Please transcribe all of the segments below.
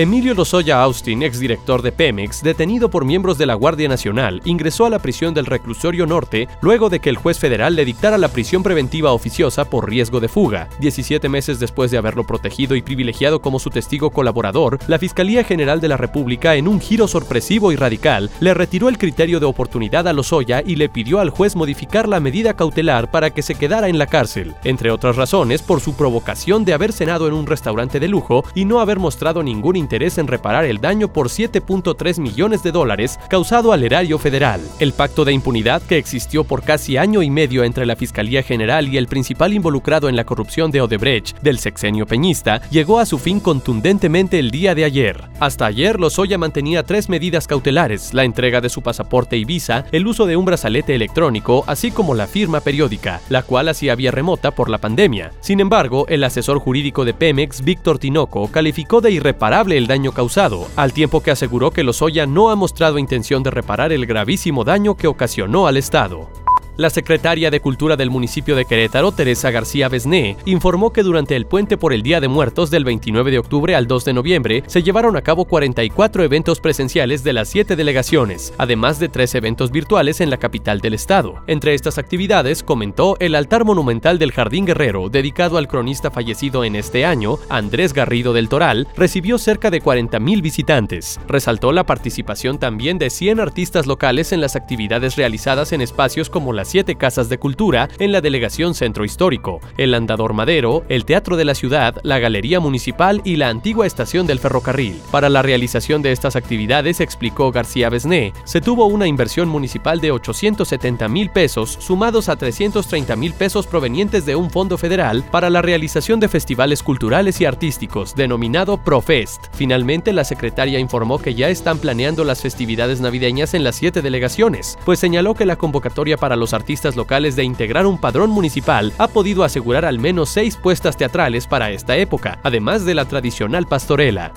Emilio Lozoya Austin, exdirector de Pemex, detenido por miembros de la Guardia Nacional, ingresó a la prisión del reclusorio norte luego de que el juez federal le dictara la prisión preventiva oficiosa por riesgo de fuga. 17 meses después de haberlo protegido y privilegiado como su testigo colaborador, la Fiscalía General de la República, en un giro sorpresivo y radical, le retiró el criterio de oportunidad a Lozoya y le pidió al juez modificar la medida cautelar para que se quedara en la cárcel, entre otras razones por su provocación de haber cenado en un restaurante de lujo y no haber mostrado ningún interés interés en reparar el daño por 7.3 millones de dólares causado al erario federal. El pacto de impunidad que existió por casi año y medio entre la Fiscalía General y el principal involucrado en la corrupción de Odebrecht del sexenio peñista llegó a su fin contundentemente el día de ayer. Hasta ayer, Lozoya mantenía tres medidas cautelares, la entrega de su pasaporte y visa, el uso de un brazalete electrónico, así como la firma periódica, la cual hacía vía remota por la pandemia. Sin embargo, el asesor jurídico de Pemex, Víctor Tinoco, calificó de irreparable el daño causado, al tiempo que aseguró que Lozoya no ha mostrado intención de reparar el gravísimo daño que ocasionó al Estado. La secretaria de Cultura del municipio de Querétaro, Teresa García Besné, informó que durante el puente por el Día de Muertos del 29 de octubre al 2 de noviembre se llevaron a cabo 44 eventos presenciales de las siete delegaciones, además de tres eventos virtuales en la capital del estado. Entre estas actividades, comentó el altar monumental del Jardín Guerrero, dedicado al cronista fallecido en este año, Andrés Garrido del Toral, recibió cerca de 40.000 visitantes. Resaltó la participación también de 100 artistas locales en las actividades realizadas en espacios como las siete casas de cultura en la delegación Centro Histórico, el Andador Madero, el Teatro de la Ciudad, la Galería Municipal y la antigua estación del ferrocarril. Para la realización de estas actividades, explicó García Besné, se tuvo una inversión municipal de 870 mil pesos sumados a 330 mil pesos provenientes de un fondo federal para la realización de festivales culturales y artísticos, denominado Profest. Finalmente, la secretaria informó que ya están planeando las festividades navideñas en las siete delegaciones, pues señaló que la convocatoria para los artistas locales de integrar un padrón municipal ha podido asegurar al menos seis puestas teatrales para esta época, además de la tradicional pastorela.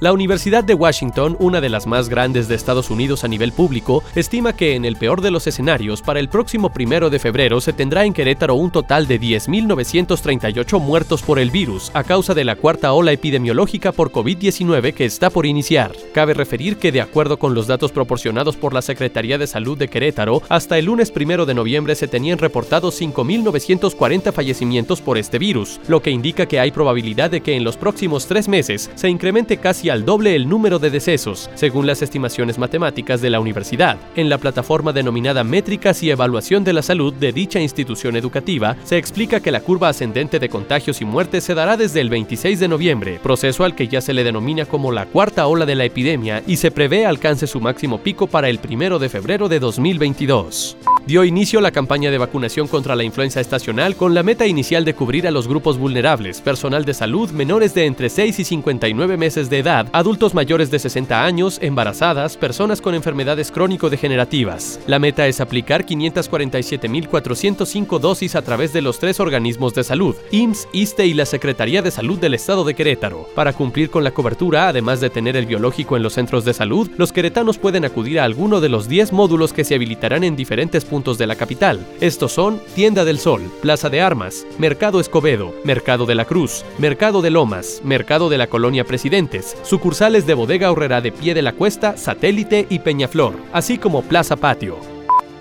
La Universidad de Washington, una de las más grandes de Estados Unidos a nivel público, estima que en el peor de los escenarios, para el próximo primero de febrero se tendrá en Querétaro un total de 10.938 muertos por el virus a causa de la cuarta ola epidemiológica por COVID-19 que está por iniciar. Cabe referir que, de acuerdo con los datos proporcionados por la Secretaría de Salud de Querétaro, hasta el lunes primero de noviembre se tenían reportados 5.940 fallecimientos por este virus, lo que indica que hay probabilidad de que en los próximos tres meses se incremente casi al doble el número de decesos, según las estimaciones matemáticas de la universidad. En la plataforma denominada Métricas y Evaluación de la Salud de dicha institución educativa, se explica que la curva ascendente de contagios y muertes se dará desde el 26 de noviembre, proceso al que ya se le denomina como la cuarta ola de la epidemia y se prevé alcance su máximo pico para el primero de febrero de 2022 dio inicio la campaña de vacunación contra la influenza estacional con la meta inicial de cubrir a los grupos vulnerables, personal de salud menores de entre 6 y 59 meses de edad, adultos mayores de 60 años, embarazadas, personas con enfermedades crónico-degenerativas. La meta es aplicar 547.405 dosis a través de los tres organismos de salud, IMSS, ISTE y la Secretaría de Salud del Estado de Querétaro. Para cumplir con la cobertura, además de tener el biológico en los centros de salud, los queretanos pueden acudir a alguno de los 10 módulos que se habilitarán en diferentes puntos puntos de la capital. Estos son Tienda del Sol, Plaza de Armas, Mercado Escobedo, Mercado de la Cruz, Mercado de Lomas, Mercado de la Colonia Presidentes, sucursales de Bodega Horrera de Pie de la Cuesta, Satélite y Peñaflor, así como Plaza Patio.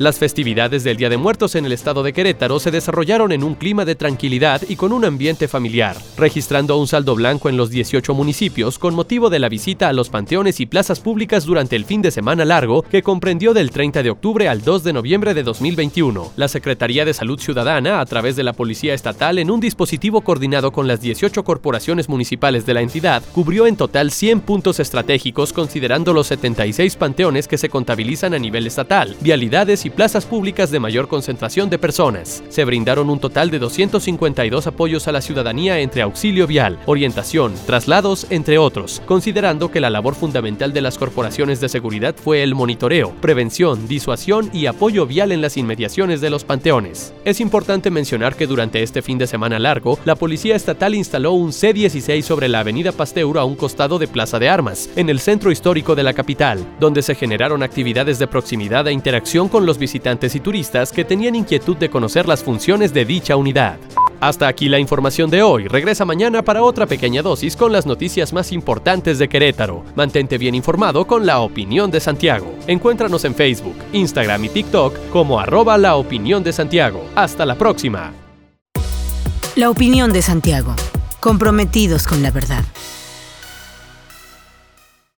Las festividades del Día de Muertos en el estado de Querétaro se desarrollaron en un clima de tranquilidad y con un ambiente familiar, registrando un saldo blanco en los 18 municipios con motivo de la visita a los panteones y plazas públicas durante el fin de semana largo que comprendió del 30 de octubre al 2 de noviembre de 2021. La Secretaría de Salud Ciudadana, a través de la Policía Estatal, en un dispositivo coordinado con las 18 corporaciones municipales de la entidad, cubrió en total 100 puntos estratégicos considerando los 76 panteones que se contabilizan a nivel estatal, vialidades y plazas públicas de mayor concentración de personas. Se brindaron un total de 252 apoyos a la ciudadanía entre auxilio vial, orientación, traslados, entre otros, considerando que la labor fundamental de las corporaciones de seguridad fue el monitoreo, prevención, disuasión y apoyo vial en las inmediaciones de los panteones. Es importante mencionar que durante este fin de semana largo, la Policía Estatal instaló un C-16 sobre la avenida Pasteur a un costado de Plaza de Armas, en el centro histórico de la capital, donde se generaron actividades de proximidad e interacción con visitantes y turistas que tenían inquietud de conocer las funciones de dicha unidad. Hasta aquí la información de hoy. Regresa mañana para otra pequeña dosis con las noticias más importantes de Querétaro. Mantente bien informado con la opinión de Santiago. Encuéntranos en Facebook, Instagram y TikTok como arroba la opinión de Santiago. Hasta la próxima. La opinión de Santiago. Comprometidos con la verdad.